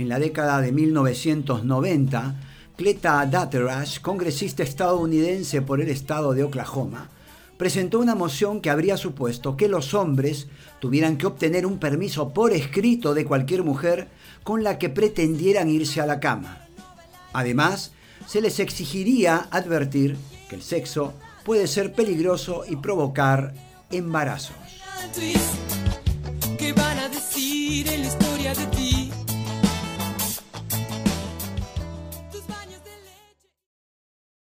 en la década de 1990, Cleta Datterash, congresista estadounidense por el estado de Oklahoma, presentó una moción que habría supuesto que los hombres tuvieran que obtener un permiso por escrito de cualquier mujer con la que pretendieran irse a la cama. Además, se les exigiría advertir que el sexo puede ser peligroso y provocar embarazos. ¿Qué van a decir en la historia de ti?